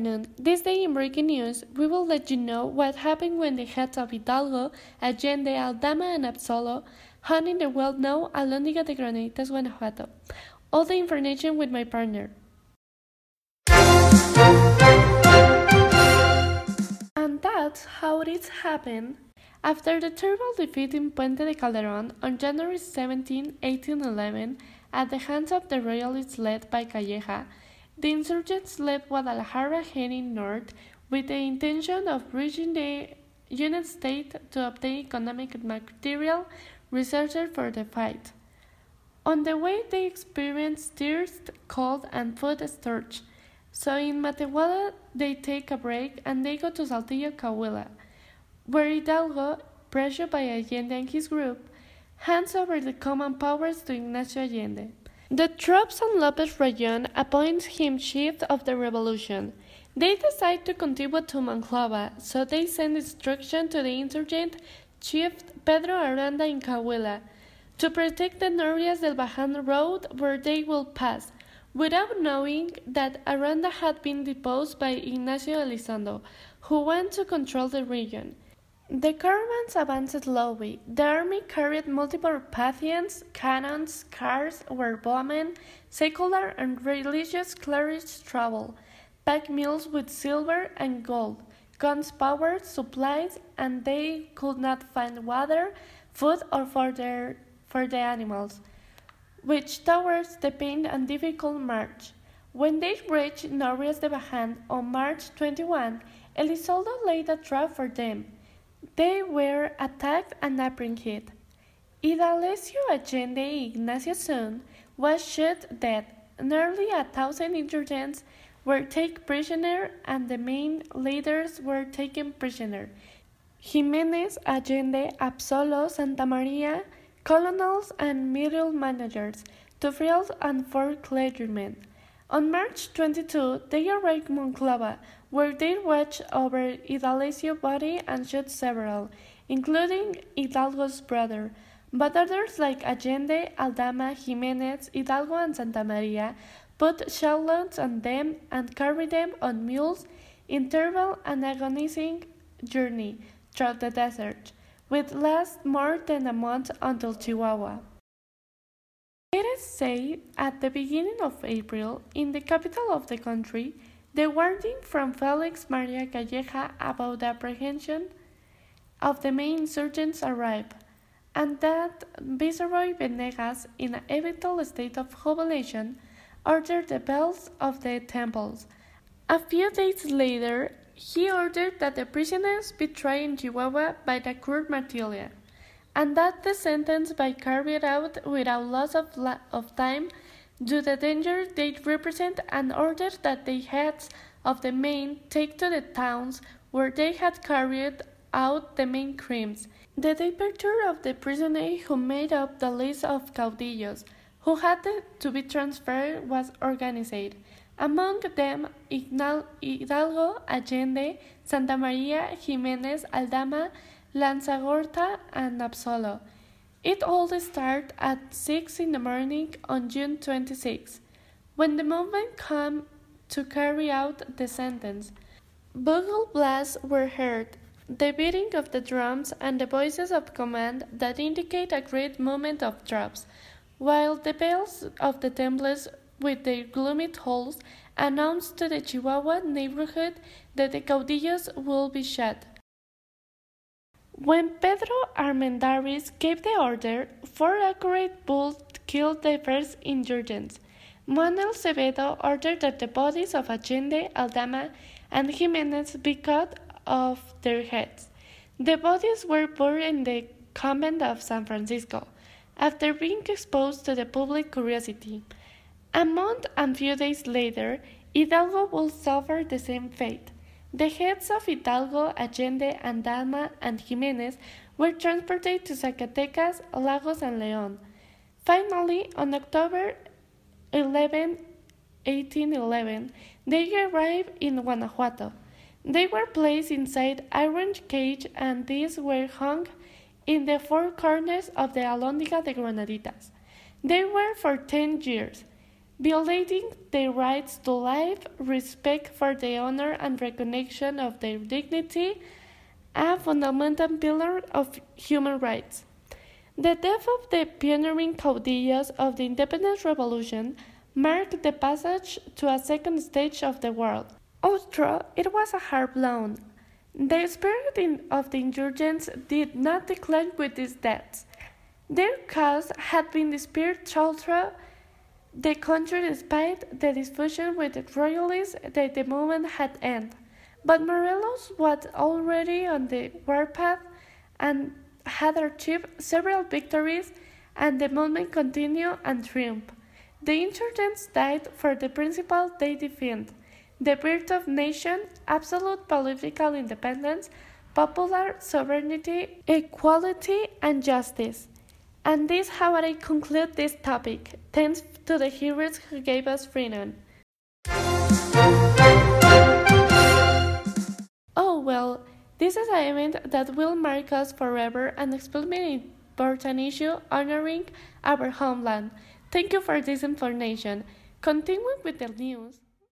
afternoon. This day in breaking news, we will let you know what happened when the heads of Hidalgo, Allende, Aldama, and Abasolo hung in the well-known Alhóndiga de Granaditas, Guanajuato. All the information with my partner. And that's how it happened. After the terrible defeat in Puente de Calderón on January 17, 1811, at the hands of the royalists led by Calleja, the insurgents left Guadalajara heading north with the intention of reaching the United States to obtain economic material resources for the fight. On the way, they experienced thirst, cold, and food shortage. So in Matehuala, they take a break and they go to Saltillo, Coahuila, where Hidalgo, pressured by Allende and his group, hands over the command powers to Ignacio Allende. The troops on Lopez Rayon appoint him chief of the revolution. They decide to continue to Monclova, so they send instruction to the insurgent chief Pedro Aranda in Coahuila to protect the Norias del Bajan road where they will pass, without knowing that Aranda had been deposed by Ignacio Elizondo, who went to control the region. The caravans advanced slowly. The army carried multiple Parthians, cannons, cars where bowmen, secular and religious clerics traveled, pack mules with silver and gold, guns, power, supplies, and they could not find water, food, or for, their, for the animals, which towards the pain and difficult march. When they reached Norias de Bajan on March 21, Elizondo laid a trap for them. They were attacked and apprehended. Hidalgo Allende Ignacio son was shot dead. Nearly a thousand insurgents were taken prisoner and the main leaders were taken prisoner. Jimenez, Allende, Abasolo, Santa Maria, colonels and middle managers, two fields and four clergymen. On March 22, they arrived Monclova, where they watched over Hidalgo's body and shot several, including Hidalgo's brother. But others like Allende, Aldama, Jimenez, Hidalgo, and Santa Maria put shallots on them and carried them on mules in terrible and agonizing journey through the desert, which last more than a month until Chihuahua. It is said at the beginning of April, in the capital of the country, the warning from Felix Maria Calleja about the apprehension of the main insurgents arrived, and that Viceroy Venegas, in an eventual state of jubilation, ordered the bells of the temples. A few days later, he ordered that the prisoners be tried in Chihuahua by the court martial, and that the sentence by carried out without loss of, of time due to the danger they represent and ordered that the heads of the main take to the towns where they had carried out the main crimes. The departure of the prisoners who made up the list of caudillos who had to be transferred was organized. Among them, Ignal, Hidalgo, Allende, Santa Maria, Jimenez, Aldama, Lanzagorta, and Abasolo. It all started at 6 in the morning on June 26, when the movement came to carry out the sentence. Bugle blasts were heard, the beating of the drums and the voices of command that indicate a great movement of troops, while the bells of the temples with their gloomy tolls announced to the Chihuahua neighborhood that the caudillos will be shot. When Pedro Armendáriz gave the order, four accurate bullets killed the first insurgents. Manuel Acevedo ordered that the bodies of Allende, Aldama, and Jimenez be cut off their heads. The bodies were buried in the convent of San Francisco, after being exposed to the public curiosity. A month and few days later, Hidalgo will suffer the same fate. The heads of Hidalgo, Allende, Aldama, and Jimenez were transported to Zacatecas, Lagos, and León. Finally, on October 11, 1811, they arrived in Guanajuato. They were placed inside iron cage and these were hung in the four corners of the Alhóndiga de Granaditas. They were for ten years. Violating their rights to life, respect for the honor and recognition of their dignity, a fundamental pillar of human rights. The death of the pioneering caudillos of the independence revolution marked the passage to a second stage of the world. Although it was a hard blow, the spirit of the insurgents did not decline with these deaths. Their cause had been the spirit throughout the country despite the dysfunction with the royalists that the movement had ended. But Morelos was already on the warpath and had achieved several victories, and the movement continued and triumphed. The insurgents died for the principle they defend the birth of nation, absolute political independence, popular sovereignty, equality, and justice. And this is how I conclude this topic. Thanks to the heroes who gave us freedom. Oh well, this is an event that will mark us forever and explain an important issue honoring our homeland. Thank you for this information. Continuing with the news.